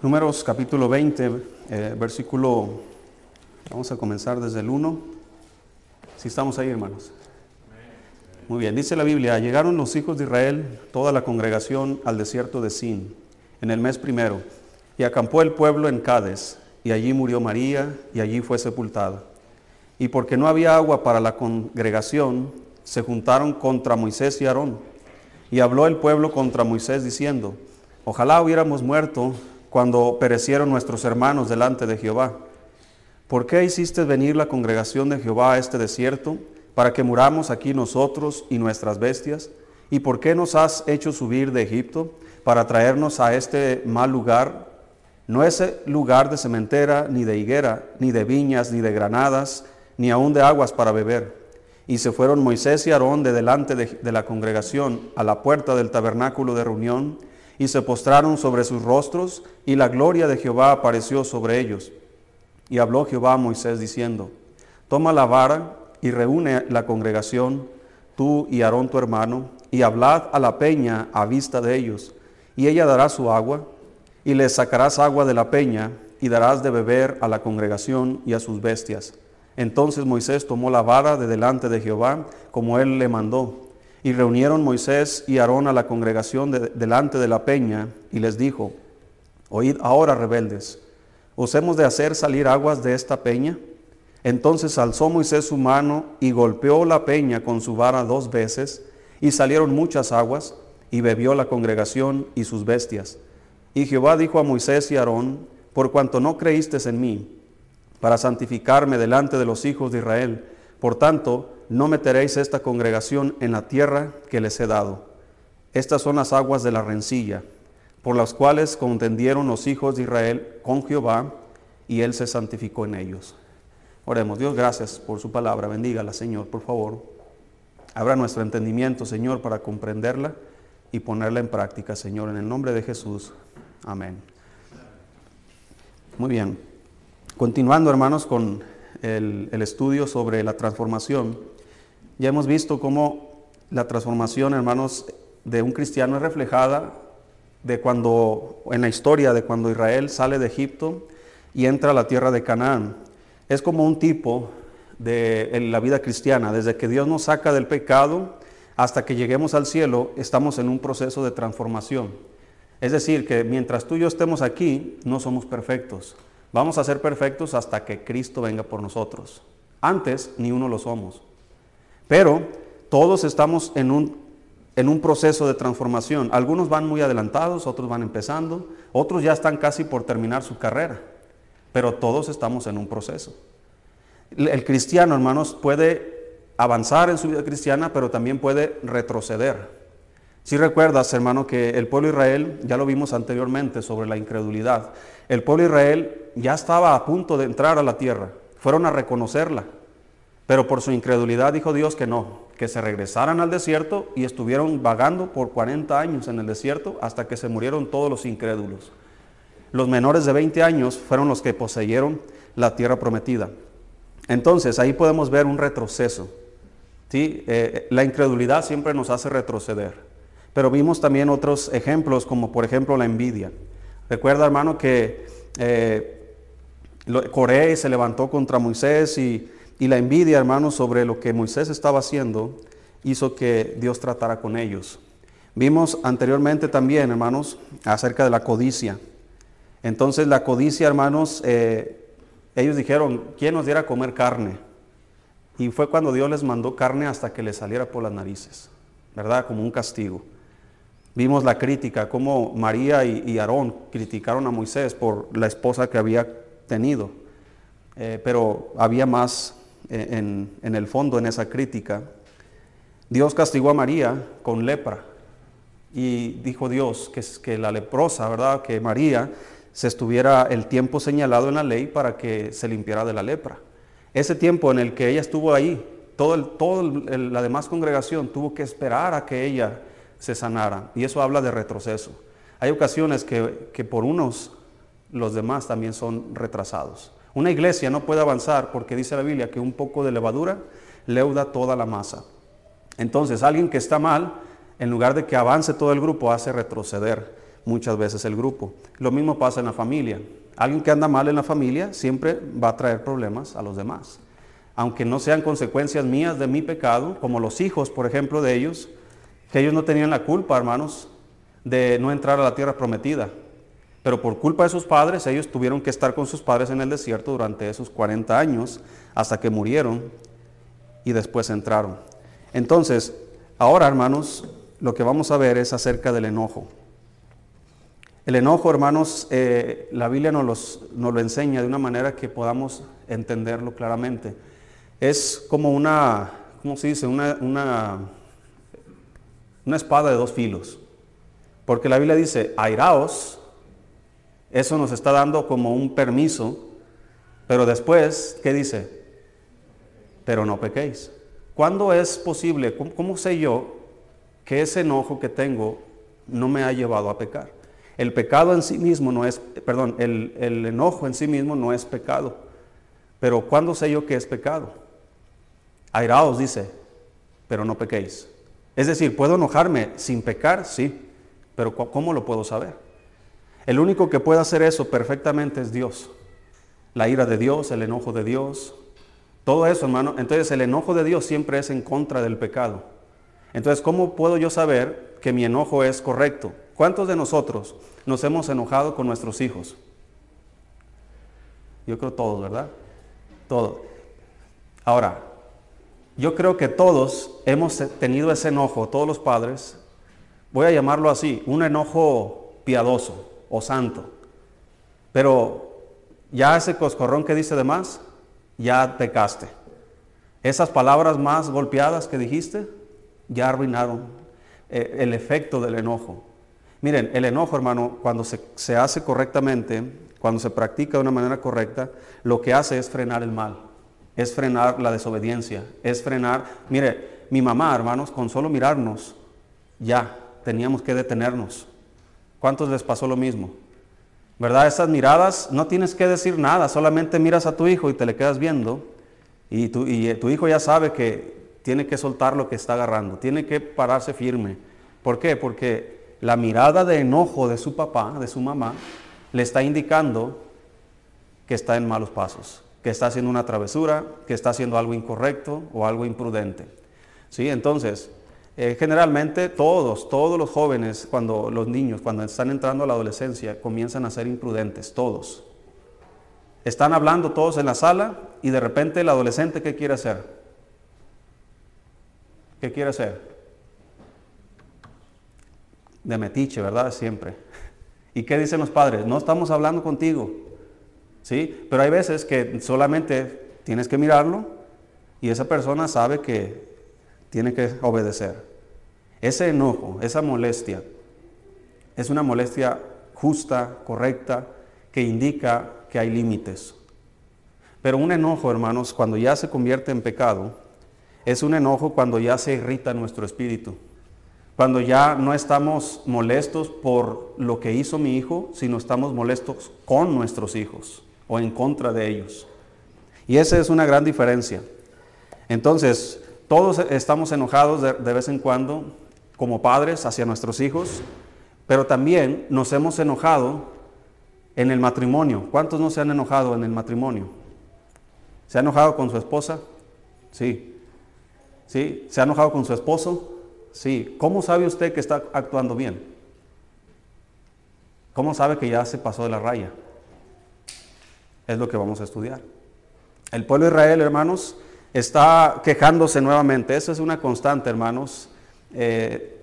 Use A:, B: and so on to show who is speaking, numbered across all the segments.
A: Números capítulo 20, eh, versículo, vamos a comenzar desde el 1. Si estamos ahí, hermanos. Muy bien, dice la Biblia, llegaron los hijos de Israel, toda la congregación, al desierto de Sin, en el mes primero, y acampó el pueblo en Cades, y allí murió María, y allí fue sepultada. Y porque no había agua para la congregación, se juntaron contra Moisés y Aarón. Y habló el pueblo contra Moisés diciendo, ojalá hubiéramos muerto cuando perecieron nuestros hermanos delante de Jehová. ¿Por qué hiciste venir la congregación de Jehová a este desierto para que muramos aquí nosotros y nuestras bestias? ¿Y por qué nos has hecho subir de Egipto para traernos a este mal lugar? No es lugar de cementera, ni de higuera, ni de viñas, ni de granadas, ni aun de aguas para beber. Y se fueron Moisés y Aarón de delante de, de la congregación a la puerta del tabernáculo de reunión, y se postraron sobre sus rostros, y la gloria de Jehová apareció sobre ellos. Y habló Jehová a Moisés diciendo, Toma la vara y reúne la congregación, tú y Aarón tu hermano, y hablad a la peña a vista de ellos, y ella dará su agua, y les sacarás agua de la peña, y darás de beber a la congregación y a sus bestias. Entonces Moisés tomó la vara de delante de Jehová, como él le mandó, y reunieron Moisés y Aarón a la congregación de, delante de la peña, y les dijo, Oíd ahora, rebeldes, ¿os hemos de hacer salir aguas de esta peña? Entonces alzó Moisés su mano y golpeó la peña con su vara dos veces, y salieron muchas aguas, y bebió la congregación y sus bestias. Y Jehová dijo a Moisés y Aarón, por cuanto no creísteis en mí, para santificarme delante de los hijos de Israel, por tanto, no meteréis esta congregación en la tierra que les he dado. Estas son las aguas de la rencilla, por las cuales contendieron los hijos de Israel con Jehová, y él se santificó en ellos. Oremos, Dios, gracias por su palabra. Bendígala, Señor, por favor. Abra nuestro entendimiento, Señor, para comprenderla y ponerla en práctica, Señor, en el nombre de Jesús. Amén. Muy bien. Continuando, hermanos, con el, estudio sobre la transformación, ya hemos visto cómo la transformación, hermanos, de un cristiano es reflejada de cuando, en la historia de cuando Israel sale de Egipto y entra a la tierra de Canaán. Es como un tipo de la vida cristiana, desde que Dios nos saca del pecado hasta que lleguemos al cielo, estamos en un proceso de transformación. Es decir, que mientras tú y yo estemos aquí, no somos perfectos. Vamos a ser perfectos hasta que Cristo venga por nosotros. Antes ni uno lo somos. Pero todos estamos en un, en un proceso de transformación. Algunos van muy adelantados, otros van empezando, otros ya están casi por terminar su carrera. Pero todos estamos en un proceso. El cristiano, hermanos, puede avanzar en su vida cristiana, pero también puede retroceder. Si recuerdas, hermano, que el pueblo de Israel, ya lo vimos anteriormente sobre la incredulidad, el pueblo de Israel ya estaba a punto de entrar a la tierra, fueron a reconocerla, pero por su incredulidad dijo Dios que no, que se regresaran al desierto y estuvieron vagando por 40 años en el desierto hasta que se murieron todos los incrédulos. Los menores de 20 años fueron los que poseyeron la tierra prometida. Entonces ahí podemos ver un retroceso. ¿sí? Eh, la incredulidad siempre nos hace retroceder. Pero vimos también otros ejemplos, como por ejemplo la envidia. Recuerda, hermano, que eh, Coré se levantó contra Moisés y, y la envidia, hermano, sobre lo que Moisés estaba haciendo, hizo que Dios tratara con ellos. Vimos anteriormente también, hermanos, acerca de la codicia. Entonces la codicia, hermanos, eh, ellos dijeron, ¿quién nos diera a comer carne? Y fue cuando Dios les mandó carne hasta que les saliera por las narices, ¿verdad? Como un castigo. Vimos la crítica, cómo María y, Aarón criticaron a Moisés por la esposa que había tenido. Eh, pero había más en, en, el fondo en esa crítica. Dios castigó a María con lepra. Y dijo Dios que, la leprosa, ¿verdad? Que María se estuviera el tiempo señalado en la ley para que se limpiara de la lepra. Ese tiempo en el que ella estuvo ahí, todo, el, todo la demás congregación tuvo que esperar a que ella se sanara. Y eso habla de retroceso. Hay ocasiones que por unos los demás también son retrasados. Una iglesia no puede avanzar porque dice la Biblia que un poco de levadura leuda toda la masa. Entonces, alguien que está mal, en lugar de que avance todo el grupo, hace retroceder muchas veces el grupo. Lo mismo pasa en la familia. Alguien que anda mal en la familia siempre va a traer problemas a los demás. Aunque no sean consecuencias mías de mi pecado, como los hijos, por ejemplo, de ellos, que ellos no tenían la culpa, hermanos, de no entrar a la tierra prometida. Pero por culpa de sus padres, ellos tuvieron que estar con sus padres en el desierto durante esos 40 años hasta que murieron y después entraron. Entonces, ahora, hermanos, lo que vamos a ver es acerca del enojo. El enojo, hermanos, eh, la Biblia nos, lo enseña de una manera que podamos entenderlo claramente. Es como una, ¿cómo se dice? Una, una, una espada de dos filos. Porque la Biblia dice, airaos, eso nos está dando como un permiso, pero después, ¿qué dice? Pero no pequéis. ¿Cuándo es posible? ¿Cómo, sé yo que ese enojo que tengo no me ha llevado a pecar? El pecado en sí mismo no es, perdón, el, el enojo en sí mismo no es pecado. Pero ¿cuándo sé yo que es pecado? Airaos dice, pero no pequéis. Es decir, ¿puedo enojarme sin pecar? Sí, pero ¿cómo lo puedo saber? El único que puede hacer eso perfectamente es Dios. La ira de Dios, el enojo de Dios, todo eso, hermano. Entonces el enojo de Dios siempre es en contra del pecado. Entonces, ¿cómo puedo yo saber que mi enojo es correcto? ¿Cuántos de nosotros nos hemos enojado con nuestros hijos? Yo creo todos, ¿verdad? Todos. Ahora, yo creo que todos hemos tenido ese enojo, todos los padres, voy a llamarlo así, un enojo piadoso o santo. Pero ya ese coscorrón que dice de más, ya pecaste. Esas palabras más golpeadas que dijiste, ya arruinaron eh, el efecto del enojo. Miren, el enojo, hermano, cuando se, se hace correctamente, cuando se practica de una manera correcta, lo que hace es frenar el mal, es frenar la desobediencia, es frenar, mire, mi mamá, hermanos, con solo mirarnos, ya teníamos que detenernos ¿Cuántos les pasó lo mismo? ¿Verdad? Esas miradas, no tienes que decir nada, solamente miras a tu hijo y te le quedas viendo y tu, y tu hijo ya sabe que tiene que soltar lo que está agarrando, tiene que pararse firme. ¿Por qué? Porque la mirada de enojo de su papá, de su mamá, le está indicando que está en malos pasos, que está haciendo una travesura, que está haciendo algo incorrecto o algo imprudente. ¿Sí? Entonces, eh, generalmente todos, todos los jóvenes, cuando los niños, cuando están entrando a la adolescencia, comienzan a ser imprudentes, todos. Están hablando todos en la sala y de repente el adolescente, ¿qué quiere hacer? ¿Qué quiere hacer? De metiche, ¿verdad? Siempre. ¿Y qué dicen los padres? No estamos hablando contigo. ¿Sí? Pero hay veces que solamente tienes que mirarlo y esa persona sabe que tiene que obedecer. Ese enojo, esa molestia, es una molestia justa, correcta, que indica que hay límites. Pero un enojo, hermanos, cuando ya se convierte en pecado, es un enojo cuando ya se irrita nuestro espíritu. Cuando ya no estamos molestos por lo que hizo mi hijo, sino estamos molestos con nuestros hijos o en contra de ellos. Y esa es una gran diferencia. Entonces, todos estamos enojados de, vez en cuando como padres hacia nuestros hijos, pero también nos hemos enojado en el matrimonio. ¿Cuántos no se han enojado en el matrimonio? ¿Se ha enojado con su esposa? Sí. ¿Sí? ¿Se ha enojado con su esposo? Sí. ¿Cómo sabe usted que está actuando bien? ¿Cómo sabe que ya se pasó de la raya? Es lo que vamos a estudiar. El pueblo de Israel, hermanos, está quejándose nuevamente. Eso es una constante, hermanos. Eh,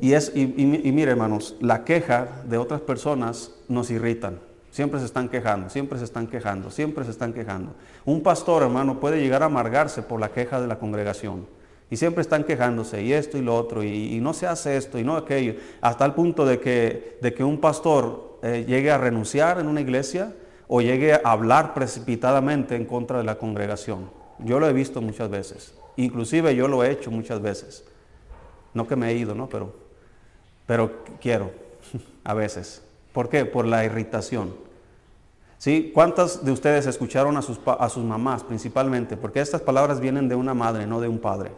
A: y, es, y, mire, hermanos, la queja de otras personas nos irritan. Siempre se están quejando, siempre se están quejando, siempre se están quejando. Un pastor, hermano, puede llegar a amargarse por la queja de la congregación. Y siempre están quejándose, y esto y lo otro, y, no se hace esto y no aquello, hasta el punto de que, de que un pastor eh, llegue a renunciar en una iglesia o llegue a hablar precipitadamente en contra de la congregación. Yo lo he visto muchas veces. Inclusive yo lo he hecho muchas veces. No que me he ido, ¿no? Pero, pero quiero a veces. ¿Por qué? Por la irritación. ¿Sí? ¿Cuántas de ustedes escucharon a sus, a sus mamás principalmente? Porque estas palabras vienen de una madre, no de un padre.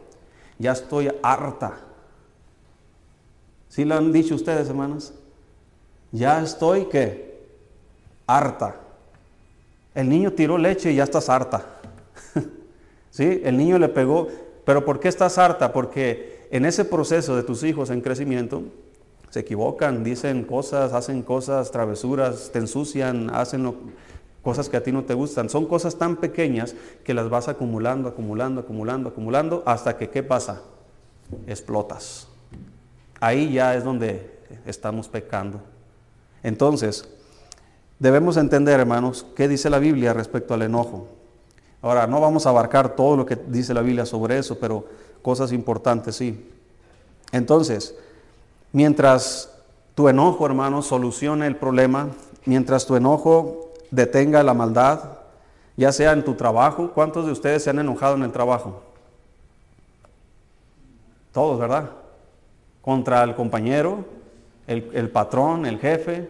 A: Ya estoy harta. ¿Sí lo han dicho ustedes, hermanas? ya estoy que harta. El niño tiró leche y ya estás harta. ¿Sí? El niño le pegó, pero ¿por qué estás harta? Porque en ese proceso de tus hijos en crecimiento, se equivocan, dicen cosas, hacen cosas, travesuras, te ensucian, hacen cosas que a ti no te gustan. Son cosas tan pequeñas que las vas acumulando, acumulando, acumulando, acumulando, hasta que ¿qué pasa? Explotas. Ahí ya es donde estamos pecando. Entonces, debemos entender, hermanos, qué dice la Biblia respecto al enojo. Ahora, no vamos a abarcar todo lo que dice la Biblia sobre eso, pero cosas importantes sí. Entonces, mientras tu enojo, hermano, solucione el problema, mientras tu enojo detenga la maldad, ya sea en tu trabajo, ¿cuántos de ustedes se han enojado en el trabajo? Todos, ¿verdad? Contra el compañero, el, el patrón, el jefe,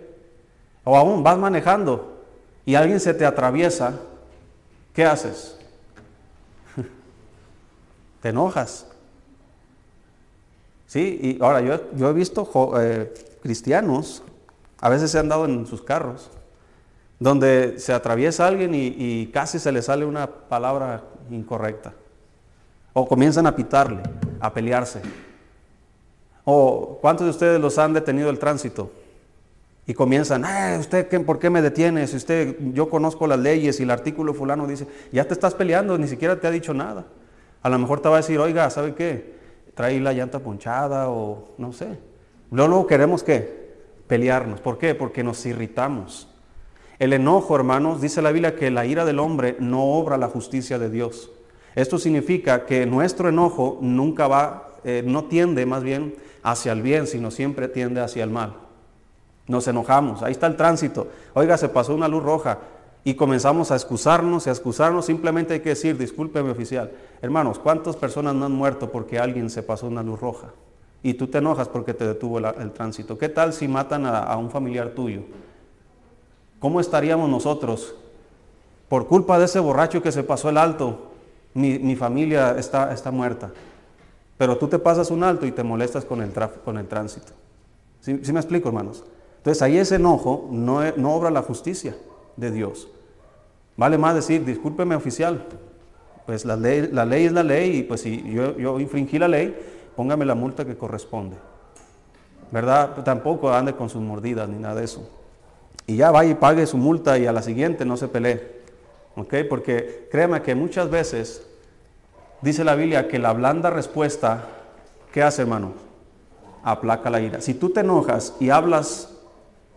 A: o aún vas manejando y alguien se te atraviesa, ¿qué haces? Te enojas. Sí, y ahora yo, yo he visto eh, cristianos, a veces se han dado en sus carros, donde se atraviesa alguien y, y, casi se le sale una palabra incorrecta. O comienzan a pitarle, a pelearse. O ¿cuántos de ustedes los han detenido el tránsito? Y comienzan, eh, ¿usted qué, por qué me detiene? Si usted, yo conozco las leyes y el artículo fulano dice, ya te estás peleando, ni siquiera te ha dicho nada. A lo mejor te va a decir, oiga, ¿sabe qué? Trae la llanta ponchada o no sé. Luego, luego queremos qué? Pelearnos. ¿Por qué? Porque nos irritamos. El enojo, hermanos, dice la Biblia que la ira del hombre no obra la justicia de Dios. Esto significa que nuestro enojo nunca va, eh, no tiende más bien hacia el bien, sino siempre tiende hacia el mal. Nos enojamos, ahí está el tránsito. Oiga, se pasó una luz roja y comenzamos a excusarnos y a excusarnos. Simplemente hay que decir, discúlpeme oficial. Hermanos, ¿cuántas personas no han muerto porque alguien se pasó una luz roja? Y tú te enojas porque te detuvo el, tránsito. ¿Qué tal si matan a, un familiar tuyo? ¿Cómo estaríamos nosotros? Por culpa de ese borracho que se pasó el alto, mi, familia está, está muerta. Pero tú te pasas un alto y te molestas con el, con el tránsito. ¿Sí, ¿Sí me explico, hermanos? Entonces ahí ese enojo no, no obra la justicia de Dios. Vale más decir, discúlpeme oficial, pues la ley, la ley es la ley y pues si yo, yo infringí la ley, póngame la multa que corresponde. ¿Verdad? Tampoco ande con sus mordidas ni nada de eso. Y ya vaya y pague su multa y a la siguiente no se pelee. ¿Ok? Porque créeme que muchas veces dice la Biblia que la blanda respuesta, ¿qué hace hermano? Aplaca la ira. Si tú te enojas y hablas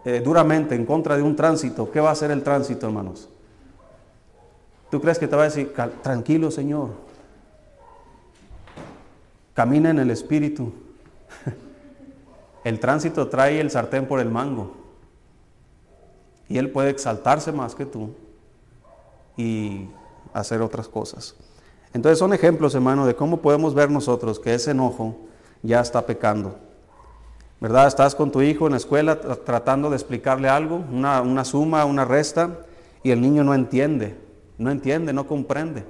A: eh, duramente en contra de un tránsito, ¿qué va a hacer el tránsito, hermanos? ¿Tú crees que te va a decir, tranquilo, Señor? Camina en el Espíritu. el tránsito trae el sartén por el mango. Y él puede exaltarse más que tú y hacer otras cosas. Entonces son ejemplos, hermano, de cómo podemos ver nosotros que ese enojo ya está pecando. ¿verdad? Estás con tu hijo en la escuela tratando de explicarle algo, una, suma, una resta, y el niño no entiende, no entiende, no comprende.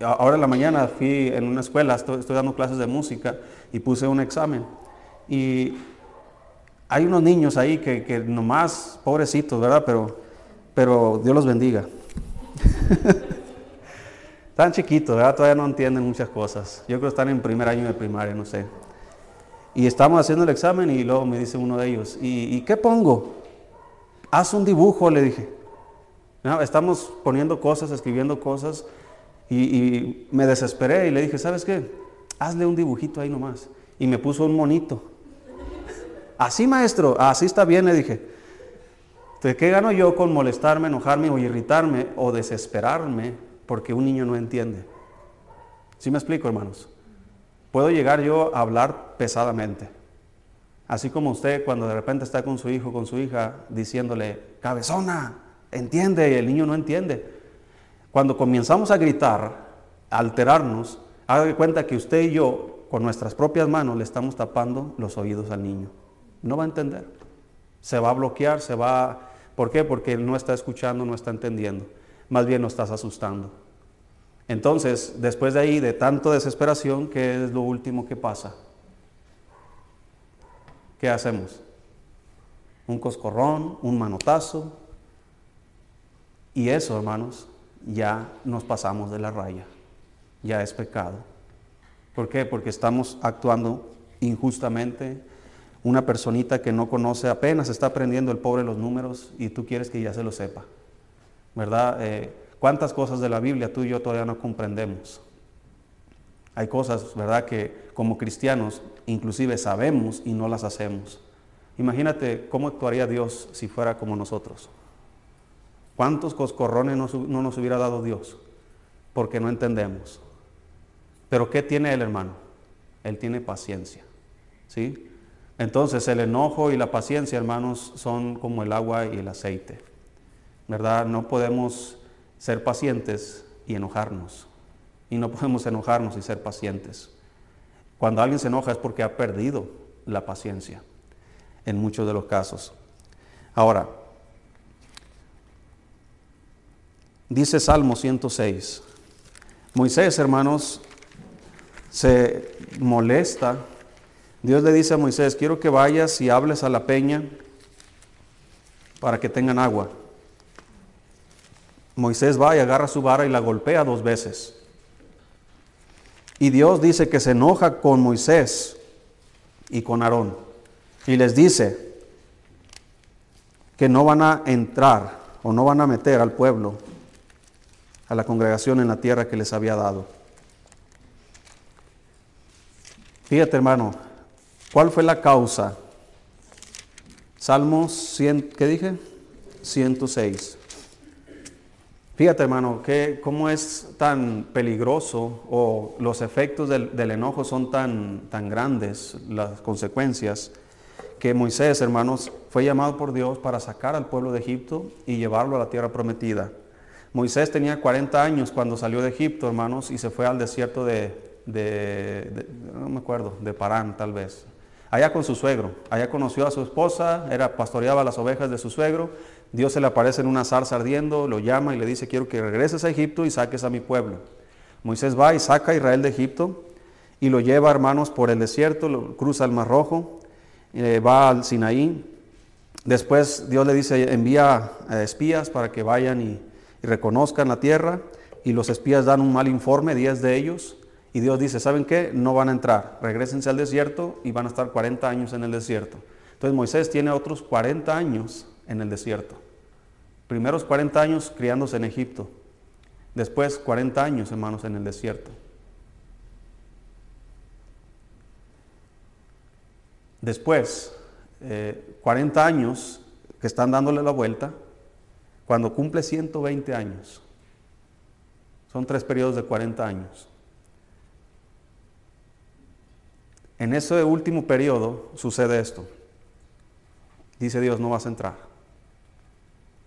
A: Ahora en la mañana fui en una escuela, estoy, dando clases de música y puse un examen. Y hay unos niños ahí que, que nomás, pobrecitos, ¿verdad? Pero, pero Dios los bendiga. están chiquitos, ¿verdad? Todavía no entienden muchas cosas. Yo creo que están en primer año de primaria, no sé. Y estamos haciendo el examen y luego me dice uno de ellos, ¿y, qué pongo? Haz un dibujo, le dije. Estamos poniendo cosas, escribiendo cosas y, me desesperé y le dije, ¿sabes qué? Hazle un dibujito ahí nomás. Y me puso un monito. Así, maestro, así está bien, le dije. Entonces, ¿qué gano yo con molestarme, enojarme o irritarme o desesperarme porque un niño no entiende? ¿Sí me explico, hermanos? Puedo llegar yo a hablar pesadamente. Así como usted cuando de repente está con su hijo, con su hija, diciéndole, cabezona, entiende, el niño no entiende. Cuando comenzamos a gritar, a alterarnos, haga cuenta que usted y yo, con nuestras propias manos, le estamos tapando los oídos al niño. No va a entender. Se va a bloquear, se va... ¿Por qué? Porque él no está escuchando, no está entendiendo. Más bien lo estás asustando. Entonces, después de ahí, de tanto desesperación, ¿qué es lo último que pasa? ¿Qué hacemos? un coscorrón, un manotazo. Y eso, hermanos, ya nos pasamos de la raya, ya es pecado. ¿Por qué? Porque estamos actuando injustamente. Una personita que no conoce, apenas está aprendiendo el pobre los números y tú quieres que ya se lo sepa. ¿Verdad? Eh, ¿Cuántas cosas de la Biblia tú y yo todavía no comprendemos? Hay cosas, ¿verdad?, que como cristianos inclusive sabemos y no las hacemos. Imagínate cómo actuaría Dios si fuera como nosotros. ¿Cuántos coscorrones no, no nos hubiera dado Dios? Porque no entendemos. Pero ¿qué tiene el hermano? Él tiene paciencia. ¿Sí? Entonces el enojo y la paciencia, hermanos, son como el agua y el aceite. ¿Verdad? No podemos ser pacientes y enojarnos. Y no podemos enojarnos y ser pacientes. Cuando alguien se enoja es porque ha perdido la paciencia, en muchos de los casos. Ahora, dice Salmo 106, Moisés, hermanos, se molesta. Dios le dice a Moisés, quiero que vayas y hables a la peña para que tengan agua. Moisés va y agarra su vara y la golpea dos veces. Y Dios dice que se enoja con Moisés y con Aarón. Y les dice que no van a entrar o no van a meter al pueblo, a la congregación en la tierra que les había dado. Fíjate hermano, ¿cuál fue la causa? Salmos 100, ¿qué dije? 106. Fíjate, hermano, que cómo es tan peligroso o los efectos del, enojo son tan, tan grandes, las consecuencias, que Moisés, hermanos, fue llamado por Dios para sacar al pueblo de Egipto y llevarlo a la tierra prometida. Moisés tenía 40 años cuando salió de Egipto, hermanos, y se fue al desierto de, no me acuerdo, de Parán tal vez. Allá con su suegro, allá conoció a su esposa, era pastoreaba las ovejas de su suegro Dios se le aparece en una zarza ardiendo, lo llama y le dice, quiero que regreses a Egipto y saques a mi pueblo. Moisés va y saca a Israel de Egipto y lo lleva, hermanos, por el desierto, lo cruza el Mar Rojo, eh, va al Sinaí. Después Dios le dice, envía eh, espías para que vayan y, y reconozcan la tierra. Y los espías dan un mal informe, 10 de ellos. Y Dios dice, ¿saben qué? No van a entrar, regresense al desierto y van a estar 40 años en el desierto. Entonces Moisés tiene otros 40 años en el desierto. Primeros 40 años criándose en Egipto. Después 40 años, hermanos, en el desierto. Después, 40 eh, años que están dándole la vuelta, cuando cumple 120 años. Son tres periodos de 40 años. En ese último periodo sucede esto. Dice Dios, no vas a entrar.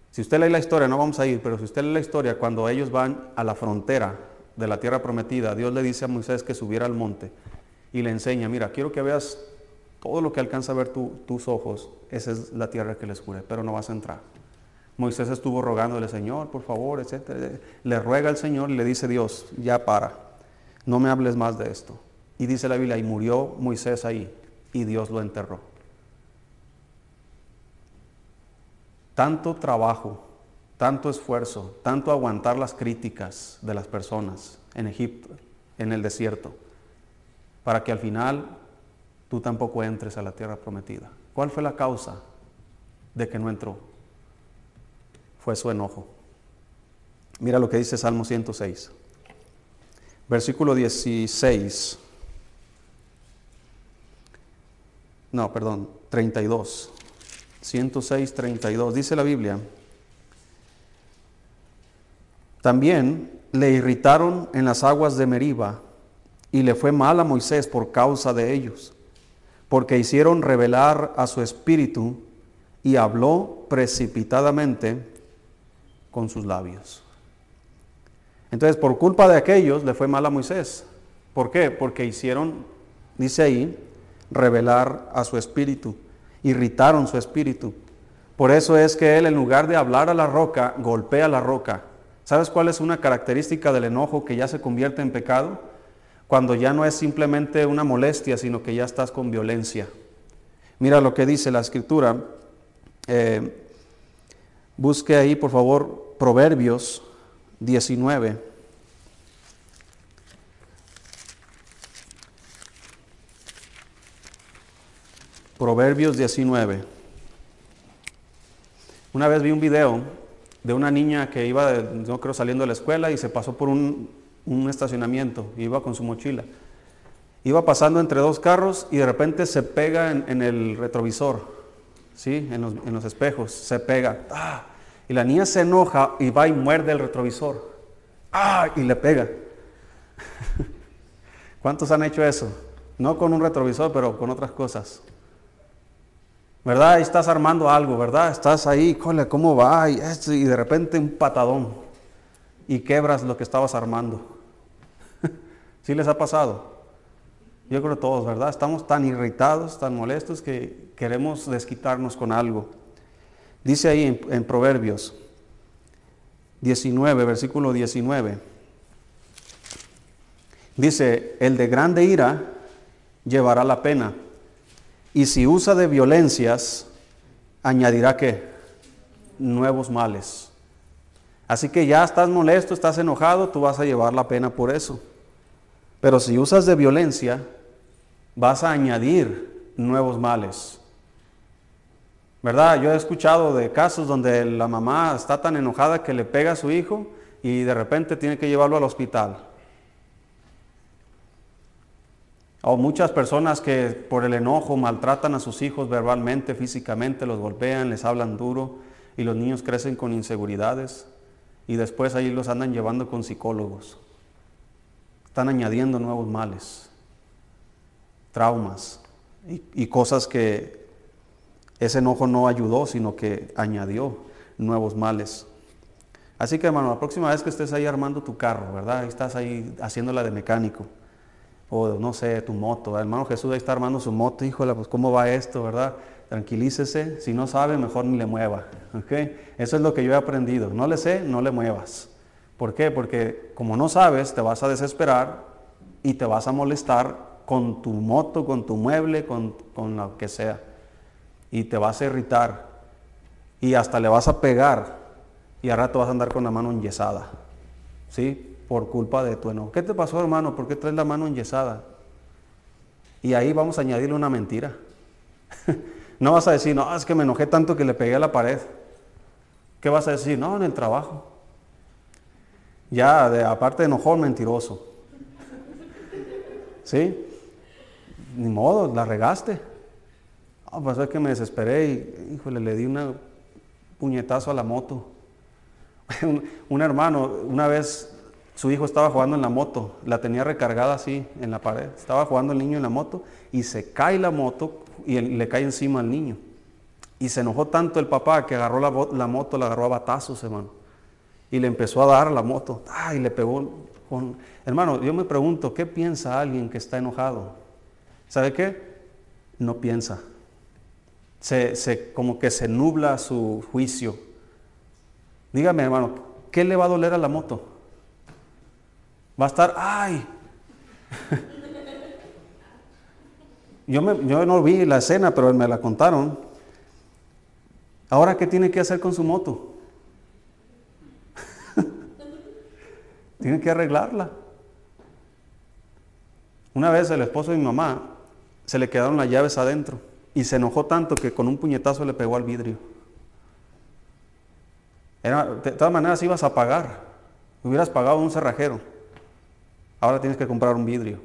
A: Si usted lee la historia, no vamos a ir, pero si usted lee la historia, cuando ellos van a la frontera de la tierra prometida, Dios le dice a Moisés que subiera al monte y le enseña, mira, quiero que veas todo lo que alcanza a ver tus ojos, esa es la tierra que les jure, pero no vas a entrar. Moisés estuvo rogándole, Señor, por favor, etc. Le ruega al Señor y le dice Dios, ya para, no me hables más de esto. Y dice la Biblia, y murió Moisés ahí, y Dios lo enterró. tanto trabajo, tanto esfuerzo, tanto aguantar las críticas de las personas en Egipto, en el desierto, para que al final tú tampoco entres a la tierra prometida. ¿Cuál fue la causa de que no entró? Fue su enojo. Mira lo que dice Salmo 106, versículo 16. No, perdón, 32. 106, 32. Dice la Biblia, también le irritaron en las aguas de Meriba y le fue mal a Moisés por causa de ellos, porque hicieron revelar a su espíritu y habló precipitadamente con sus labios. Entonces, por culpa de aquellos le fue mal a Moisés. ¿Por qué? Porque hicieron, dice ahí, revelar a su espíritu irritaron su espíritu. Por eso es que él en lugar de hablar a la roca, golpea la roca. ¿Sabes cuál es una característica del enojo que ya se convierte en pecado? Cuando ya no es simplemente una molestia, sino que ya estás con violencia. Mira lo que dice la escritura Eh, busque ahí, por favor, Proverbios 19. Proverbios 19. Una vez vi un video de una niña que iba, no creo, saliendo de la escuela y se pasó por un, estacionamiento, iba con su mochila. Iba pasando entre dos carros y de repente se pega en, el retrovisor, ¿sí? En los, espejos, se pega. ¡ah! Y la niña se enoja y va y muerde el retrovisor. ¡Ah! Y le pega. ¿Cuántos han hecho eso? No con un retrovisor, pero con otras cosas. ¿verdad? Y estás armando algo, ¿verdad? Estás ahí, cole, ¿cómo va? Y, y de repente un patadón y quebras lo que estabas armando. ¿Sí les ha pasado? Yo creo todos, ¿verdad? Estamos tan irritados, tan molestos que queremos desquitarnos con algo. Dice ahí en, Proverbios 19, versículo 19. Dice, el de grande ira llevará la pena y si usa de violencias, añadirá que nuevos males. Así que ya estás molesto, estás enojado, tú vas a llevar la pena por eso. Pero si usas de violencia, vas a añadir nuevos males. ¿Verdad? Yo he escuchado de casos donde la mamá está tan enojada que le pega a su hijo y de repente tiene que llevarlo al hospital. O muchas personas que por el enojo maltratan a sus hijos verbalmente, físicamente, los golpean, les hablan duro y los niños crecen con inseguridades y después ahí los andan llevando con psicólogos. Están añadiendo nuevos males, traumas y, y cosas que ese enojo no ayudó, sino que añadió nuevos males. Así que hermano, la próxima vez que estés ahí armando tu carro, ¿verdad? Estás ahí haciéndola de mecánico o no sé, tu moto. hermano Jesús ahí está armando su moto, híjole, pues cómo va esto, ¿verdad? Tranquilícese, si no sabe, mejor ni le mueva. ¿okay? Eso es lo que yo he aprendido. No le sé, no le muevas. ¿Por qué? Porque como no sabes, te vas a desesperar y te vas a molestar con tu moto, con tu mueble, con, con lo que sea. Y te vas a irritar. Y hasta le vas a pegar. Y al rato vas a andar con la mano enyesada. ¿Sí? por culpa de tu enojo. ¿Qué te pasó, hermano? ¿Por qué traes la mano enyesada? Y ahí vamos a añadirle una mentira. no vas a decir, no, es que me enojé tanto que le pegué a la pared. ¿Qué vas a decir? No, en el trabajo. Ya, de, aparte de enojón, mentiroso. ¿Sí? Ni modo, la regaste. Ah, pues es que me desesperé y, híjole, le di un puñetazo a la moto. un, hermano, una vez su hijo estaba jugando en la moto, la tenía recargada así en la pared. Estaba jugando el niño en la moto y se cae la moto y le cae encima al niño. Y se enojó tanto el papá que agarró la, moto, la agarró a batazos, hermano. Y le empezó a dar la moto. ¡Ay! Le pegó con... Hermano, yo me pregunto, ¿qué piensa alguien que está enojado? ¿Sabe qué? No piensa. Se, como que se nubla su juicio. Dígame, hermano, ¿qué le va a doler a la moto? va a estar, ay. Yo, no vi la escena, pero me la contaron. Ahora, ¿qué tiene que hacer con su moto? tiene que arreglarla. Una vez el esposo de mi mamá se le quedaron las llaves adentro y se enojó tanto que con un puñetazo le pegó al vidrio. de todas maneras ibas a pagar, hubieras pagado un cerrajero. Ahora tienes que comprar un vidrio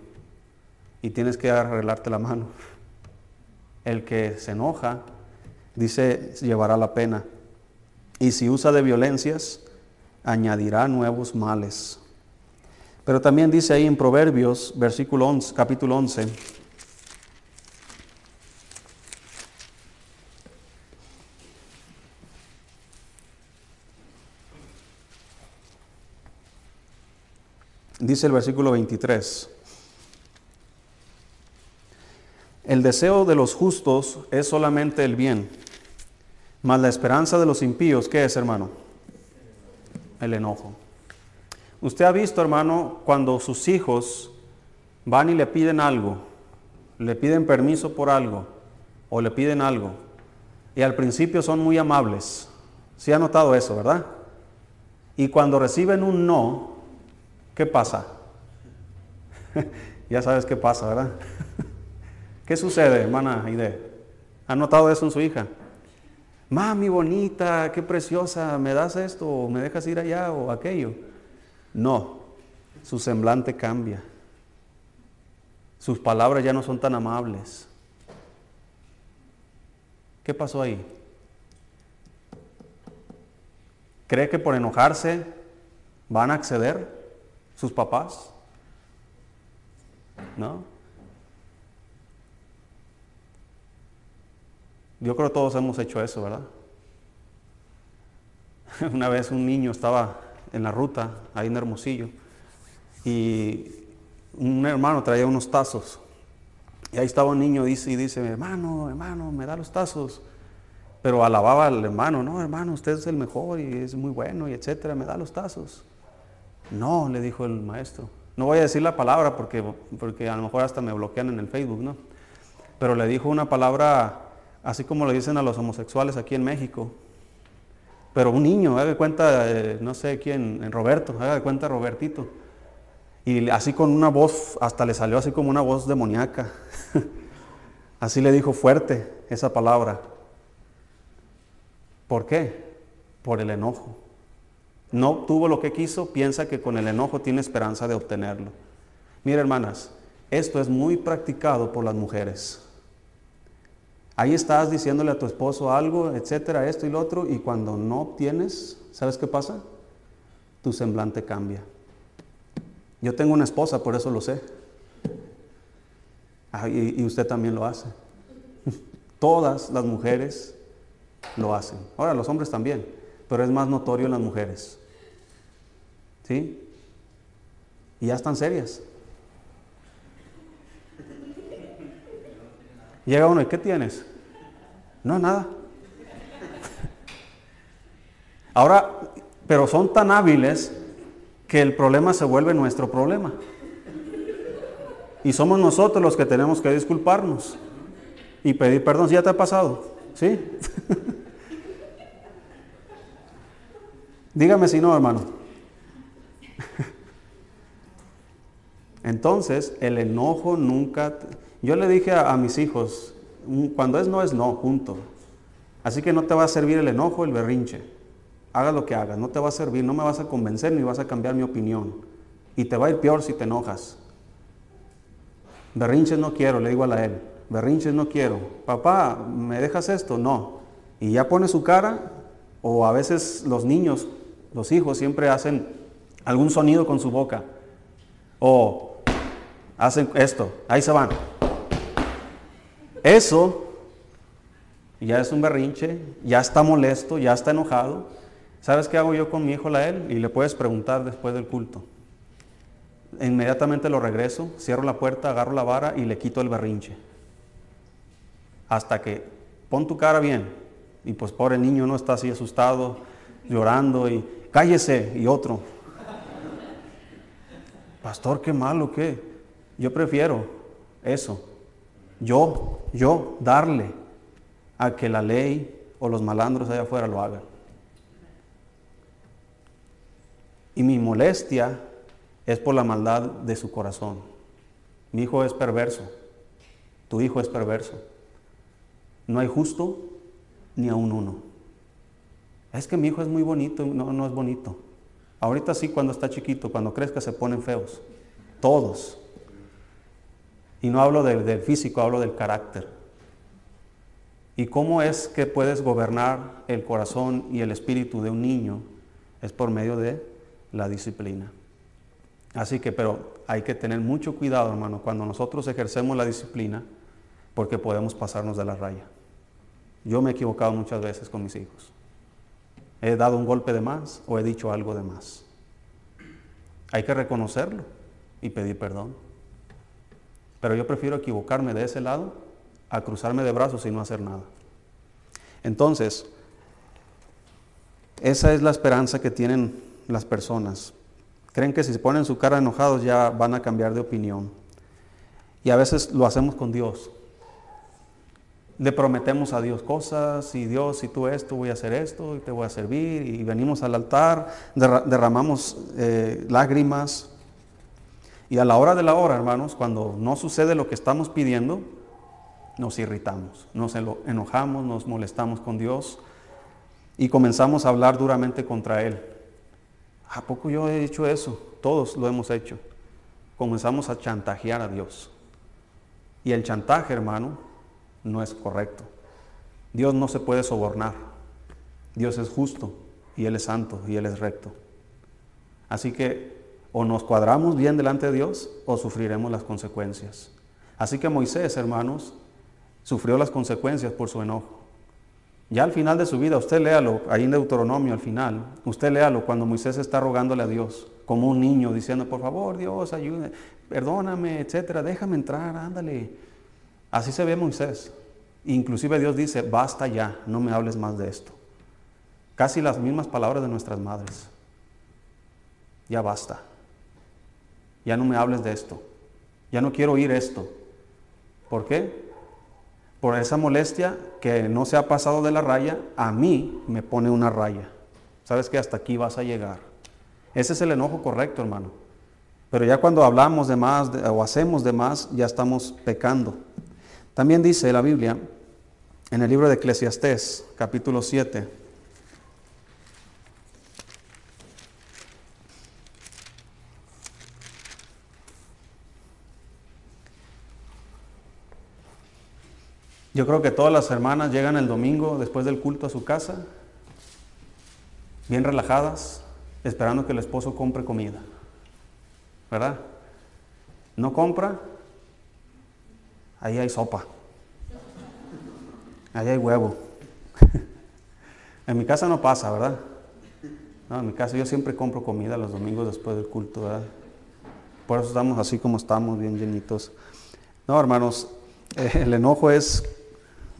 A: y tienes que arreglarte la mano. El que se enoja, dice, llevará la pena. Y si usa de violencias, añadirá nuevos males. Pero también dice ahí en Proverbios, versículo 11, capítulo 11, Dice el versículo 23. El deseo de los justos es solamente el bien, mas la esperanza de los impíos, ¿qué es, hermano? El enojo. Usted ha visto, hermano, cuando sus hijos van y le piden algo, le piden permiso por algo o le piden algo, y al principio son muy amables. ¿Sí ha notado eso, verdad? Y cuando reciben un no, ¿qué pasa? ya sabes qué pasa, ¿verdad? ¿Qué sucede, hermana Aide? ¿Ha notado eso en su hija? Mami bonita, qué preciosa, ¿me das esto me dejas ir allá o aquello? No, su semblante cambia. Sus palabras ya no son tan amables. ¿Qué pasó ahí? ¿Cree que por enojarse van a acceder sus papás? ¿No? Yo creo que todos hemos hecho eso, ¿verdad? Una vez un niño estaba en la ruta, ahí en Hermosillo, y un hermano traía unos tazos. Y ahí estaba un niño dice, y dice, hermano, hermano, me da los tazos. Pero alababa al hermano, no, hermano, usted es el mejor y es muy bueno y etcétera, me da los tazos. No, le dijo el maestro. No voy a decir la palabra porque, porque a lo mejor hasta me bloquean en el Facebook, ¿no? Pero le dijo una palabra así como le dicen a los homosexuales aquí en México. Pero un niño, haga de cuenta, eh, no sé quién, Roberto, haga de cuenta Robertito. Y así con una voz, hasta le salió así como una voz demoníaca. así le dijo fuerte esa palabra. ¿Por qué? Por el enojo. No obtuvo lo que quiso, piensa que con el enojo tiene esperanza de obtenerlo. Mira, hermanas, esto es muy practicado por las mujeres. Ahí estás diciéndole a tu esposo algo, etcétera, esto y lo otro, y cuando no obtienes, ¿sabes qué pasa? Tu semblante cambia. Yo tengo una esposa, por eso lo sé. Ah, y, y usted también lo hace. Todas las mujeres lo hacen. Ahora, los hombres también, pero es más notorio en las mujeres. ¿Sí? Y ya están serias. Llega uno, ¿y qué tienes? No, nada. Ahora, pero son tan hábiles que el problema se vuelve nuestro problema. Y somos nosotros los que tenemos que disculparnos y pedir perdón. si ya te ha pasado? ¿Sí? Dígame si no, hermano. Entonces, el enojo nunca... Yo le dije a, mis hijos, mm, cuando es no, es no, punto. Así que no te va a servir el enojo, el berrinche. Haga lo que hagas, no te va a servir, no me vas a convencer ni vas a cambiar mi opinión. Y te va a ir peor si te enojas. Berrinches no quiero, le digo a él. Berrinches no quiero. Papá, ¿me dejas esto? No. Y ya pone su cara, o a veces los niños, los hijos siempre hacen algún sonido con su boca. O hacen esto, ahí se van. Eso ya es un berrinche, ya está molesto, ya está enojado. ¿Sabes qué hago yo con mi hijo Lael? Y le puedes preguntar después del culto. Inmediatamente lo regreso, cierro la puerta, agarro la vara y le quito el berrinche. Hasta que pon tu cara bien. Y pues pobre niño no está así asustado, llorando y cállese y otro. Pastor, qué malo, qué. Yo prefiero eso yo, yo, darle a que la ley o los malandros allá afuera lo hagan. Y mi molestia es por la maldad de su corazón. Mi hijo es perverso, tu hijo es perverso. No hay justo ni aún uno. Es que mi hijo es muy bonito, no, no es bonito. Ahorita sí cuando está chiquito, cuando crezca se ponen feos. Todos. Y no hablo del, físico, hablo del carácter. ¿Y cómo es que puedes gobernar el corazón y el espíritu de un niño? Es por medio de la disciplina. Así que, pero hay que tener mucho cuidado, hermano, cuando nosotros ejercemos la disciplina, porque podemos pasarnos de la raya. Yo me he equivocado muchas veces con mis hijos. He dado un golpe de más o he dicho algo de más. Hay que reconocerlo y pedir perdón. Pero yo prefiero equivocarme de ese lado a cruzarme de brazos y no hacer nada. Entonces, esa es la esperanza que tienen las personas. Creen que si se ponen su cara enojados ya van a cambiar de opinión. Y a veces lo hacemos con Dios. Le prometemos a Dios cosas y Dios, si tú esto, voy a hacer esto y te voy a servir y venimos al altar, derramamos eh, lágrimas y a la hora de la hora, hermanos, cuando no sucede lo que estamos pidiendo, nos irritamos, nos enojamos, nos molestamos con Dios y comenzamos a hablar duramente contra Él. ¿A poco yo he hecho eso? Todos lo hemos hecho. Comenzamos a chantajear a Dios. Y el chantaje, hermano, no es correcto. Dios no se puede sobornar. Dios es justo y Él es santo y Él es recto. Así que o nos cuadramos bien delante de Dios o sufriremos las consecuencias. Así que Moisés, hermanos, sufrió las consecuencias por su enojo. Ya al final de su vida, usted léalo, ahí en Deuteronomio al final, usted léalo cuando Moisés está rogándole a Dios, como un niño, diciendo, por favor Dios, ayúdame, perdóname, etcétera, déjame entrar, ándale. Así se ve Moisés. Inclusive Dios dice, basta ya, no me hables más de esto. Casi las mismas palabras de nuestras madres. Ya basta. Ya no me hables de esto. Ya no quiero oír esto. ¿Por qué? Por esa molestia que no se ha pasado de la raya, a mí me pone una raya. Sabes que hasta aquí vas a llegar. Ese es el enojo correcto, hermano. Pero ya cuando hablamos de más o hacemos de más, ya estamos pecando. También dice la Biblia en el libro de Eclesiastés, capítulo 7. Yo creo que todas las hermanas llegan el domingo después del culto a su casa, bien relajadas, esperando que el esposo compre comida. ¿Verdad? No compra, ahí hay sopa. Ahí hay huevo. en mi casa no pasa, ¿verdad? No, en mi casa yo siempre compro comida los domingos después del culto, ¿verdad? Por eso estamos así como estamos, bien llenitos. No, hermanos, eh, el enojo es,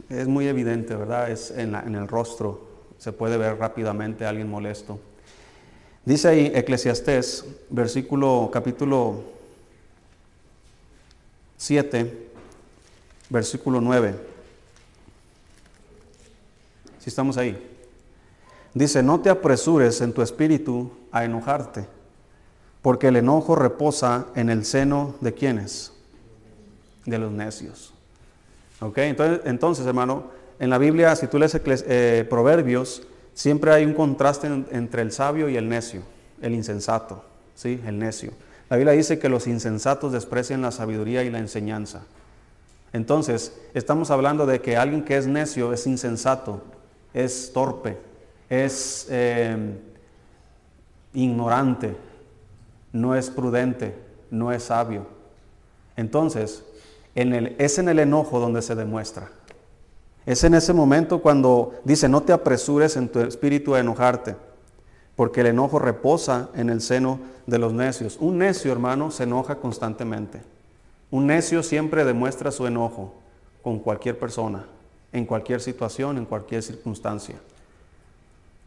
A: es muy evidente, ¿verdad? Es en, en el rostro. Se puede ver rápidamente a alguien molesto. Dice ahí Eclesiastés, versículo, capítulo 7, versículo 9. Si estamos ahí. Dice, no te apresures en tu espíritu a enojarte, porque el enojo reposa en el seno de quienes? De los necios. ¿Ok? Entonces, entonces hermano, en la Biblia, si tú lees eh, Proverbios, Siempre hay un contraste entre el sabio y el necio, el insensato, ¿sí? el necio. La Biblia dice que los insensatos desprecian la sabiduría y la enseñanza. Entonces, estamos hablando de que alguien que es necio es insensato, es torpe, es em, ignorante, no es prudente, no es sabio. Entonces, es en el enojo donde se demuestra. Es en ese momento cuando dice, no te apresures en tu espíritu a enojarte, porque el enojo reposa en el seno de los necios. Un necio, hermano, se enoja constantemente. Un necio siempre demuestra su enojo con cualquier persona, en cualquier situación, en cualquier circunstancia.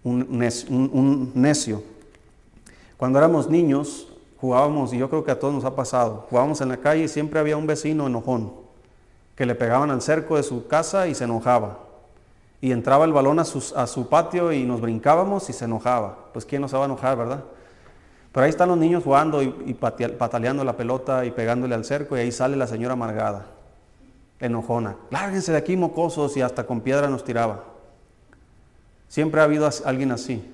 A: Un necio, Cuando éramos niños, jugábamos, y yo creo que a todos nos ha pasado, jugábamos en la calle y siempre había un vecino enojón que le pegaban al cerco de su casa y se enojaba. Y entraba el balón a, su patio y nos brincábamos y se enojaba. Pues quién nos va a enojar, ¿verdad? Pero ahí están los niños jugando y, pataleando la pelota y pegándole al cerco y ahí sale la señora amargada, enojona. Lárguense de aquí, mocosos, y hasta con piedra nos tiraba. Siempre ha habido alguien así.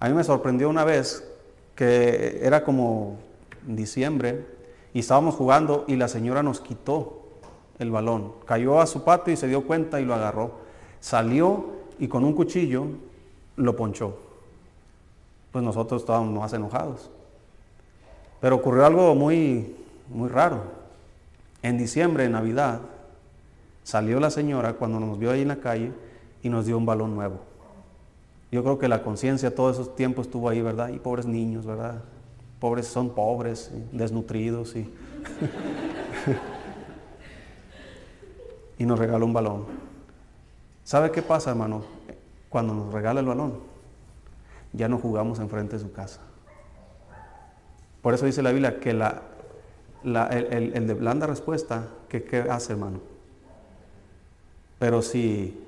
A: A mí me sorprendió una vez que era como diciembre y estábamos jugando y la señora nos quitó el balón. Cayó a su patio y se dio cuenta y lo agarró. Salió y con un cuchillo lo ponchó. Pues nosotros estábamos más enojados. Pero ocurrió algo muy, muy raro. En diciembre, en Navidad, salió la señora cuando nos vio ahí en la calle y nos dio un balón nuevo. Yo creo que la conciencia todo esos tiempos estuvo ahí, ¿verdad? Y pobres niños, ¿verdad? Pobres son pobres, desnutridos y y nos regaló un balón. ¿Sabe qué pasa, hermano? Cuando nos regala el balón, ya no jugamos enfrente de su casa. Por eso dice la Biblia que la, el, de blanda respuesta, que, ¿qué hace, hermano? Pero si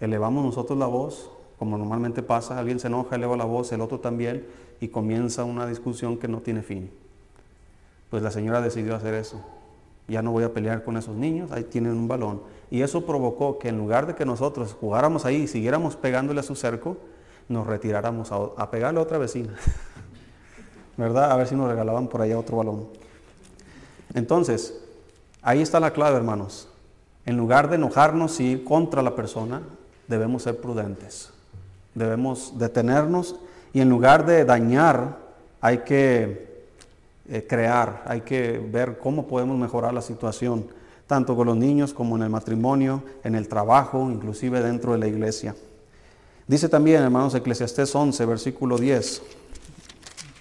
A: elevamos nosotros la voz, como normalmente pasa, alguien se enoja, eleva la voz, el otro también, y comienza una discusión que no tiene fin. Pues la señora decidió hacer eso. Ya no voy a pelear con esos niños, ahí tienen un balón. Y eso provocó que en lugar de que nosotros jugáramos ahí y siguiéramos pegándole a su cerco, nos retiráramos a, pegarle a otra vecina. ¿Verdad? A ver si nos regalaban por allá otro balón. Entonces, ahí está la clave, hermanos. En lugar de enojarnos y ir contra la persona, debemos ser prudentes. Debemos detenernos y en lugar de dañar, hay que eh, crear, hay que ver cómo podemos mejorar la situación, tanto con los niños como en el matrimonio, en el trabajo, inclusive dentro de la iglesia. Dice también, hermanos, Eclesiastés 11, versículo 10.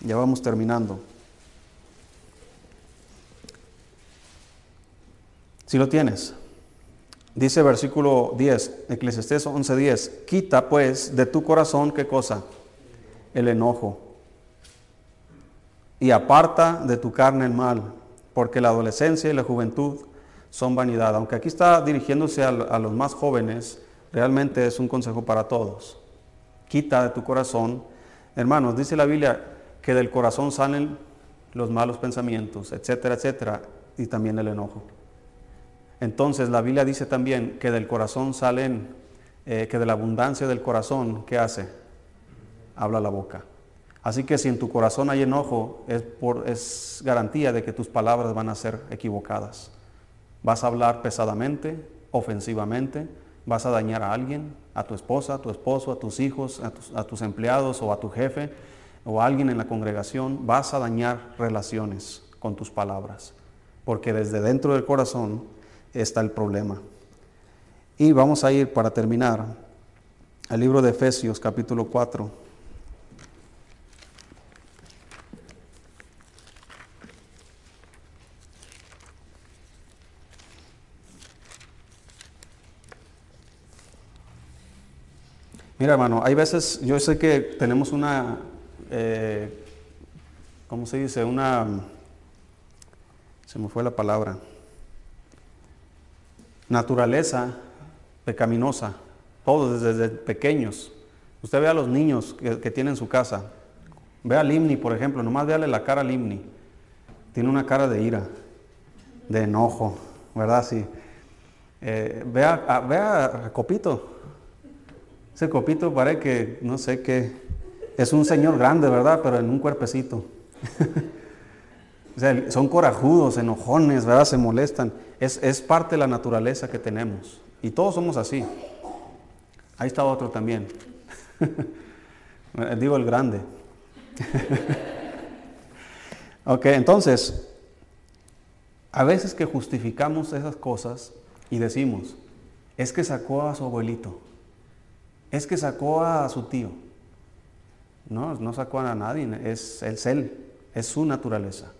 A: Ya vamos terminando. Si lo tienes. Dice versículo 10, Eclesiastés 11:10, quita pues de tu corazón qué cosa? El enojo. Y aparta de tu carne el mal, porque la adolescencia y la juventud son vanidad. Aunque aquí está dirigiéndose a los más jóvenes, realmente es un consejo para todos. Quita de tu corazón, hermanos, dice la Biblia que del corazón salen los malos pensamientos, etcétera, etcétera, y también el enojo. Entonces la Biblia dice también que del corazón salen, eh, que de la abundancia del corazón, ¿qué hace? Habla la boca. Así que si en tu corazón hay enojo, es, por, es garantía de que tus palabras van a ser equivocadas. Vas a hablar pesadamente, ofensivamente, vas a dañar a alguien, a tu esposa, a tu esposo, a tus hijos, a tus, empleados o a tu jefe o a alguien en la congregación, vas a dañar relaciones con tus palabras. Porque desde dentro del corazón está el problema. Y vamos a ir para terminar al libro de Efesios capítulo 4. Mira hermano, hay veces, yo sé que tenemos una, eh, ¿cómo se dice? Una, se me fue la palabra naturaleza pecaminosa, todos desde pequeños. Usted ve a los niños que, tienen su casa. Ve al Limni, por ejemplo, nomás véale la cara al Limni. Tiene una cara de ira, de enojo, ¿verdad? Sí. Eh, ve, a, Copito. Ese Copito parece que, no sé qué, es un señor grande, ¿verdad? Pero en un cuerpecito. o sea, son corajudos, enojones, ¿verdad? Se molestan. Es, parte de la naturaleza que tenemos. Y todos somos así. Ahí está otro también. Digo el grande. ok, entonces, a veces que justificamos esas cosas y decimos, es que sacó a su abuelito, es que sacó a su tío. No, no sacó a nadie, es, es él, es su naturaleza.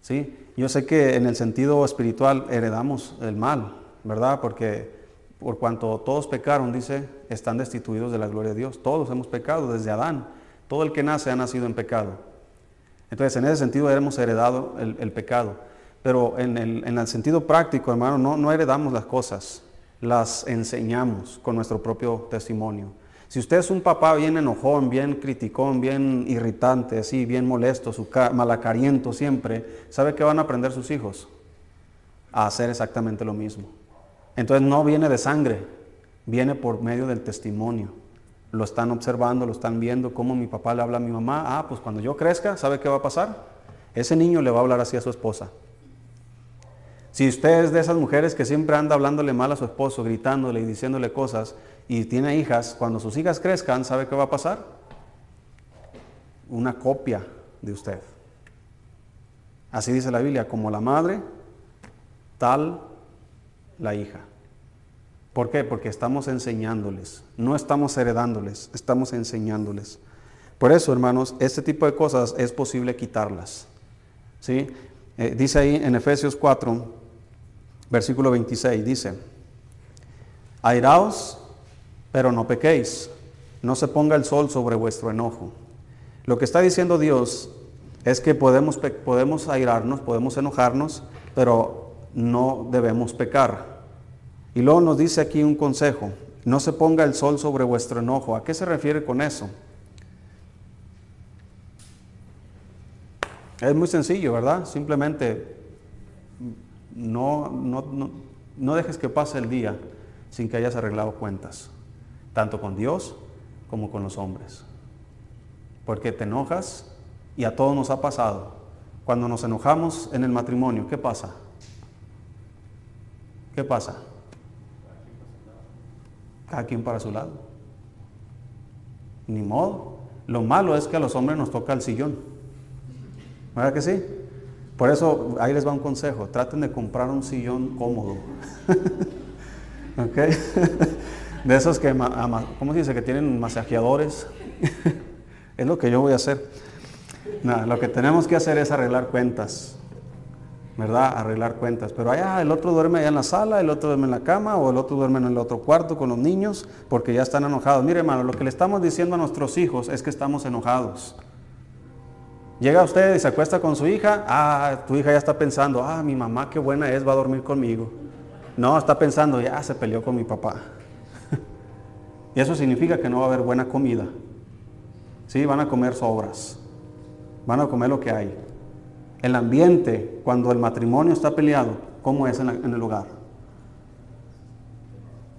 A: ¿sí? Yo sé que en el sentido espiritual heredamos el mal, ¿verdad? Porque por cuanto todos pecaron, dice, están destituidos de la gloria de Dios. Todos hemos pecado desde Adán. Todo el que nace ha nacido en pecado. Entonces, en ese sentido hemos heredado el, pecado. Pero en el, sentido práctico, hermano, no, no heredamos las cosas, las enseñamos con nuestro propio testimonio. Si usted es un papá bien enojón, bien criticón, bien irritante, así, bien molesto, su malacariento siempre, ¿sabe qué van a aprender sus hijos? A hacer exactamente lo mismo. Entonces no viene de sangre, viene por medio del testimonio. Lo están observando, lo están viendo, cómo mi papá le habla a mi mamá. Ah, pues cuando yo crezca, ¿sabe qué va a pasar? Ese niño le va a hablar así a su esposa. Si usted es de esas mujeres que siempre anda hablándole mal a su esposo, gritándole y diciéndole cosas, y tiene hijas, cuando sus hijas crezcan, ¿sabe qué va a pasar? Una copia de usted. Así dice la Biblia, como la madre, tal la hija. ¿Por qué? Porque estamos enseñándoles, no estamos heredándoles, estamos enseñándoles. Por eso, hermanos, este tipo de cosas es posible quitarlas. ¿Sí? Eh, dice ahí en Efesios 4, versículo 26, dice, airaos pero no pequéis, no se ponga el sol sobre vuestro enojo. Lo que está diciendo Dios es que podemos, podemos airarnos, podemos enojarnos, pero no debemos pecar. Y luego nos dice aquí un consejo, no se ponga el sol sobre vuestro enojo. ¿A qué se refiere con eso? Es muy sencillo, ¿verdad? Simplemente no, no, no, dejes que pase el día sin que hayas arreglado cuentas, tanto con Dios como con los hombres. Porque te enojas y a todos nos ha pasado. Cuando nos enojamos en el matrimonio, ¿qué pasa? ¿Qué pasa? Cada quien para su lado. Ni modo. Lo malo es que a los hombres nos toca el sillón. ¿Verdad que sí? Por eso ahí les va un consejo. Traten de comprar un sillón cómodo. ¿Ok? De esos que, ¿cómo se dice? Que tienen masajeadores. es lo que yo voy a hacer. Lo que tenemos que hacer es arreglar cuentas. ¿verdad? Arreglar cuentas. Pero allá el otro duerme allá en la sala, el otro duerme en la cama o el otro duerme en el otro cuarto con los niños porque ya están enojados. Mire hermano, lo que le estamos diciendo a nuestros hijos es que estamos enojados. Llega usted y se acuesta con su hija, ah, tu hija ya está pensando, ah, mi mamá qué buena es, va a dormir conmigo. No, está pensando, ya se peleó con mi papá. y eso significa que no va a haber buena comida. Sí, van a comer sobras. Van a comer lo que hay. El ambiente, cuando el matrimonio está peleado, ¿cómo es en, el lugar?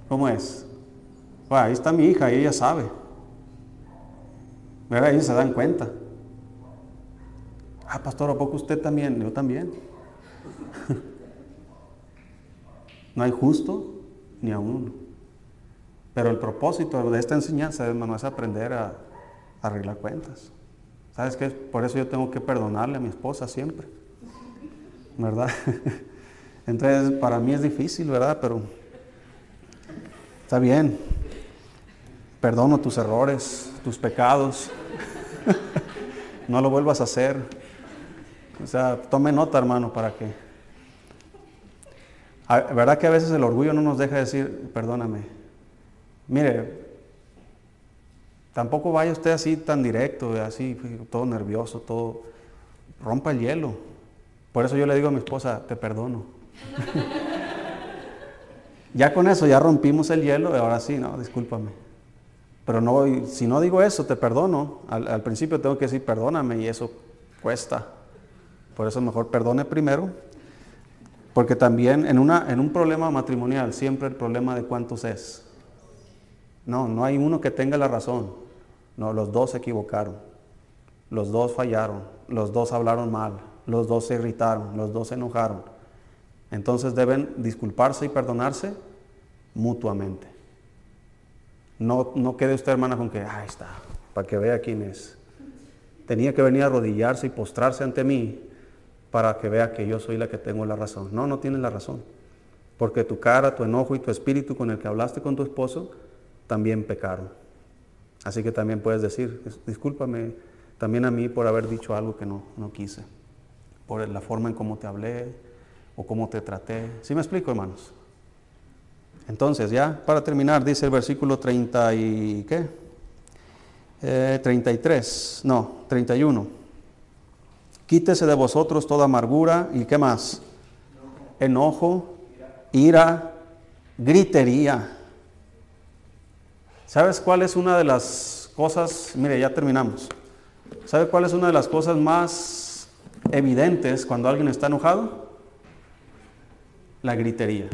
A: ¿Cómo es? ahí está mi hija y ella sabe. Ellos se dan cuenta. Ah, pastor, ¿a poco usted también? Yo también. no hay justo ni a uno. Pero el propósito de esta enseñanza, hermano, es aprender a arreglar cuentas. ¿Sabes qué? Por eso yo tengo que perdonarle a mi esposa siempre. ¿Verdad? Entonces, para mí es difícil, ¿verdad? Pero está bien. Perdono tus errores, tus pecados. no lo vuelvas a hacer. O sea, tome nota, hermano, para que... ¿Verdad que a veces el orgullo no nos deja decir, perdóname? Mire, Tampoco vaya usted así tan directo, así, todo nervioso, todo. Rompa el hielo. Por eso yo le digo a mi esposa, te perdono. ya con eso, ya rompimos el hielo, y ahora sí, no, discúlpame. Pero no, si no digo eso, te perdono. Al, principio tengo que decir, perdóname, y eso cuesta. Por eso mejor perdone primero. Porque también en, una, en un problema matrimonial, siempre el problema de cuántos es. No, no hay uno que tenga la razón. No, los dos se equivocaron. Los dos fallaron. Los dos hablaron mal. Los dos se irritaron. Los dos se enojaron. Entonces deben disculparse y perdonarse mutuamente. No, no quede usted, hermana, con que, ahí está, para que vea quién es. Tenía que venir a arrodillarse y postrarse ante mí para que vea que yo soy la que tengo la razón. No, no tienes la razón. Porque tu cara, tu enojo y tu espíritu con el que hablaste con tu esposo también pecaron. Así que también puedes decir, discúlpame también a mí por haber dicho algo que no, no quise, por la forma en cómo te hablé o cómo te traté. ¿Sí me explico, hermanos? Entonces, ya para terminar, dice el versículo 30 y ¿qué? 33, eh, no, 31. Quítese de vosotros toda amargura y ¿qué más? Enojo, ira, gritería ¿Sabes cuál es una de las cosas? Mire, ya terminamos. ¿Sabe cuál es una de las cosas más evidentes cuando alguien está enojado? La gritería.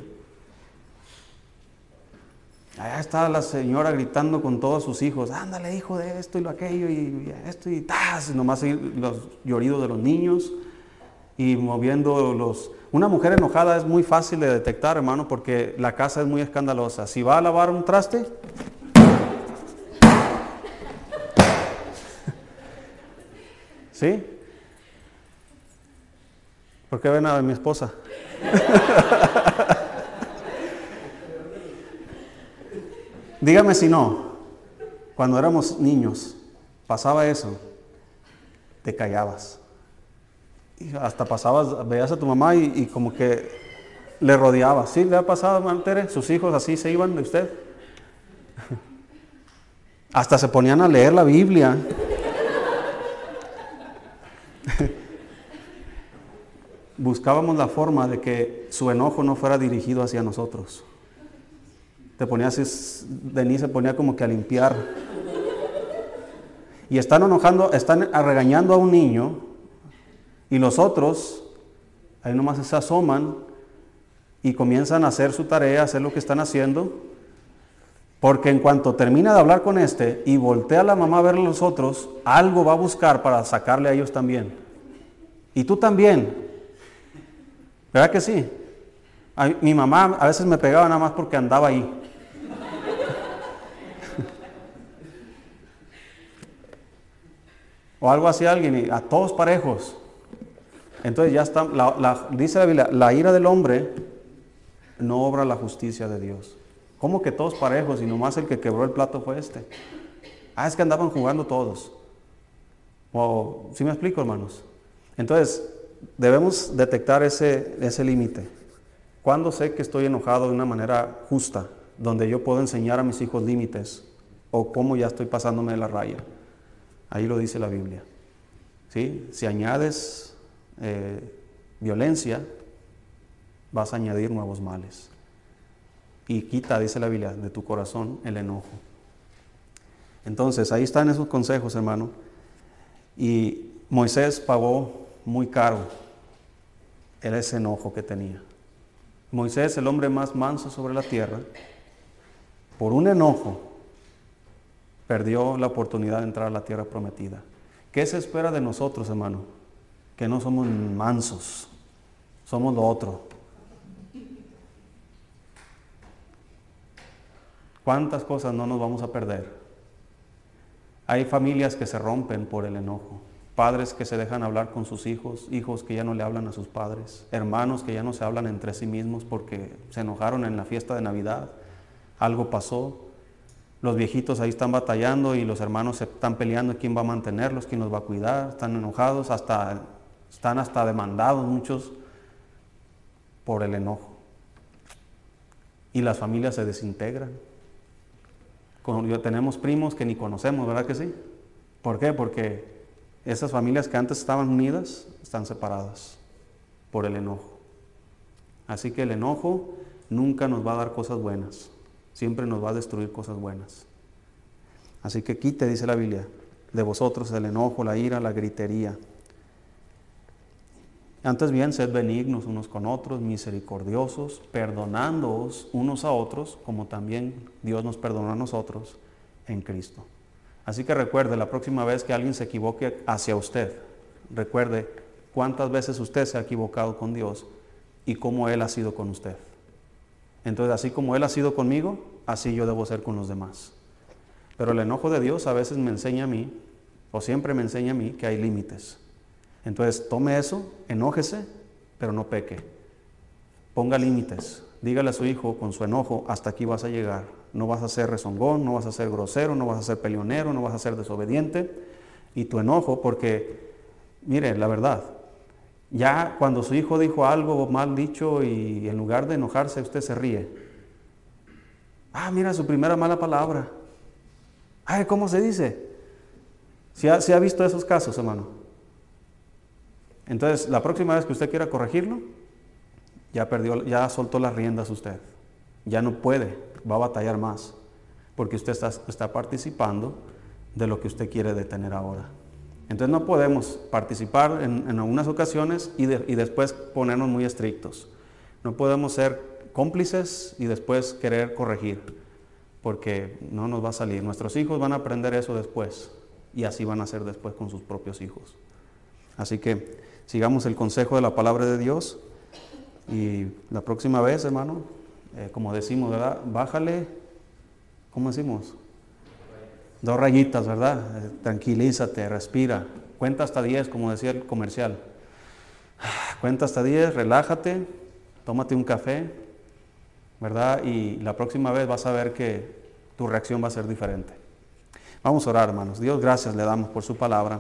A: Allá está la señora gritando con todos sus hijos, ándale hijo de esto y lo aquello y esto y tas, nomás los lloridos de los niños y moviendo los... Una mujer enojada es muy fácil de detectar, hermano, porque la casa es muy escandalosa. Si va a lavar un traste, ¿Sí? ¿Por qué ven a mi esposa? Dígame si no, cuando éramos niños, pasaba eso, te callabas. Y hasta pasabas, veías a tu mamá y, como que le rodeabas. ¿Sí le ha pasado, Mantere? ¿Sus hijos así se iban de usted? Hasta se ponían a leer la Biblia. buscábamos la forma de que su enojo no fuera dirigido hacia nosotros. Te ponías, Denise se ponía como que a limpiar. Y están enojando, están regañando a un niño y los otros, ahí nomás se asoman y comienzan a hacer su tarea, a hacer lo que están haciendo. Porque en cuanto termina de hablar con este y voltea a la mamá a ver a los otros, algo va a buscar para sacarle a ellos también. Y tú también. ¿Verdad que sí? mi mamá a veces me pegaba nada más porque andaba ahí. O algo así alguien, y a todos parejos. Entonces ya está, dice la Biblia, la ira del hombre no obra la justicia de Dios. ¿Cómo que todos parejos y nomás el que quebró el plato fue este? Ah, es que andaban jugando todos. O, ¿Sí me explico, hermanos? Entonces, debemos detectar ese, ese límite. ¿Cuándo sé que estoy enojado de una manera justa, donde yo puedo enseñar a mis hijos límites? ¿O cómo ya estoy pasándome la raya? Ahí lo dice la Biblia. Si añades eh, violencia, vas a añadir nuevos males. Y quita, dice la Biblia, de tu corazón el enojo. Entonces, ahí están esos consejos, hermano. Y Moisés pagó muy caro ese enojo que tenía. Moisés, el hombre más manso sobre la tierra, por un enojo, perdió la oportunidad de entrar a la tierra prometida. ¿Qué se espera de nosotros, hermano? Que no somos mansos, somos lo otro. ¿Cuántas cosas no nos vamos a perder? Hay familias que se rompen por el enojo, padres que se dejan hablar con sus hijos, hijos que ya no le hablan a sus padres, hermanos que ya no se hablan entre sí mismos porque se enojaron en la fiesta de Navidad, algo pasó, los viejitos ahí están batallando y los hermanos se están peleando quién va a mantenerlos, quién los va a cuidar, están enojados, hasta, están hasta demandados muchos por el enojo. Y las familias se desintegran. tenemos primos que ni conocemos, ¿verdad que sí? ¿Por qué? Porque esas familias que antes estaban unidas están separadas por el enojo. Así que el enojo nunca nos va a dar cosas buenas siempre nos va a destruir cosas buenas. Así que quite, dice la Biblia, de vosotros el enojo, la ira, la gritería. Antes bien, sed benignos unos con otros, misericordiosos, perdonándoos unos a otros, como también Dios nos perdonó a nosotros en Cristo. Así que recuerde, la próxima vez que alguien se equivoque hacia usted, recuerde cuántas veces usted se ha equivocado con Dios y cómo Él ha sido con usted. Entonces, así como Él ha sido conmigo, así yo debo ser con los demás. Pero el enojo de Dios a veces me enseña a mí, o siempre me enseña a mí, que hay límites. Entonces, tome eso, enójese, pero no peque. Ponga límites. Dígale a su hijo con su enojo, hasta aquí vas a llegar. No vas a ser rezongón, no vas a ser grosero, no vas a ser peleonero, no vas a ser desobediente. Y tu enojo, porque, mire, la verdad, ya cuando su hijo dijo algo mal dicho y en lugar de enojarse usted se ríe. Ah, mira su primera mala palabra. Ay, ¿cómo se dice? ¿Se ha, ha visto esos casos, hermano? Entonces, la próxima vez que usted quiera corregirlo, ya perdió, ya soltó las riendas usted. Ya no puede, va a batallar más, porque usted está, está participando de lo que usted quiere detener ahora. Entonces no podemos participar en, algunas ocasiones y, después ponernos muy estrictos. No podemos ser cómplices y después querer corregir, porque no nos va a salir. Nuestros hijos van a aprender eso después y así van a ser después con sus propios hijos. Así que sigamos el consejo de la palabra de Dios y la próxima vez, hermano, eh, como decimos, ¿verdad? Bájale, ¿cómo decimos? Dos rayitas, ¿verdad? Eh, tranquilízate, respira. Cuenta hasta 10, como decía el comercial. Cuenta hasta 10, relájate, tómate un café, ¿verdad? Y la próxima vez vas a ver que tu reacción va a ser diferente. Vamos a orar, hermanos. Dios, gracias le damos por su palabra.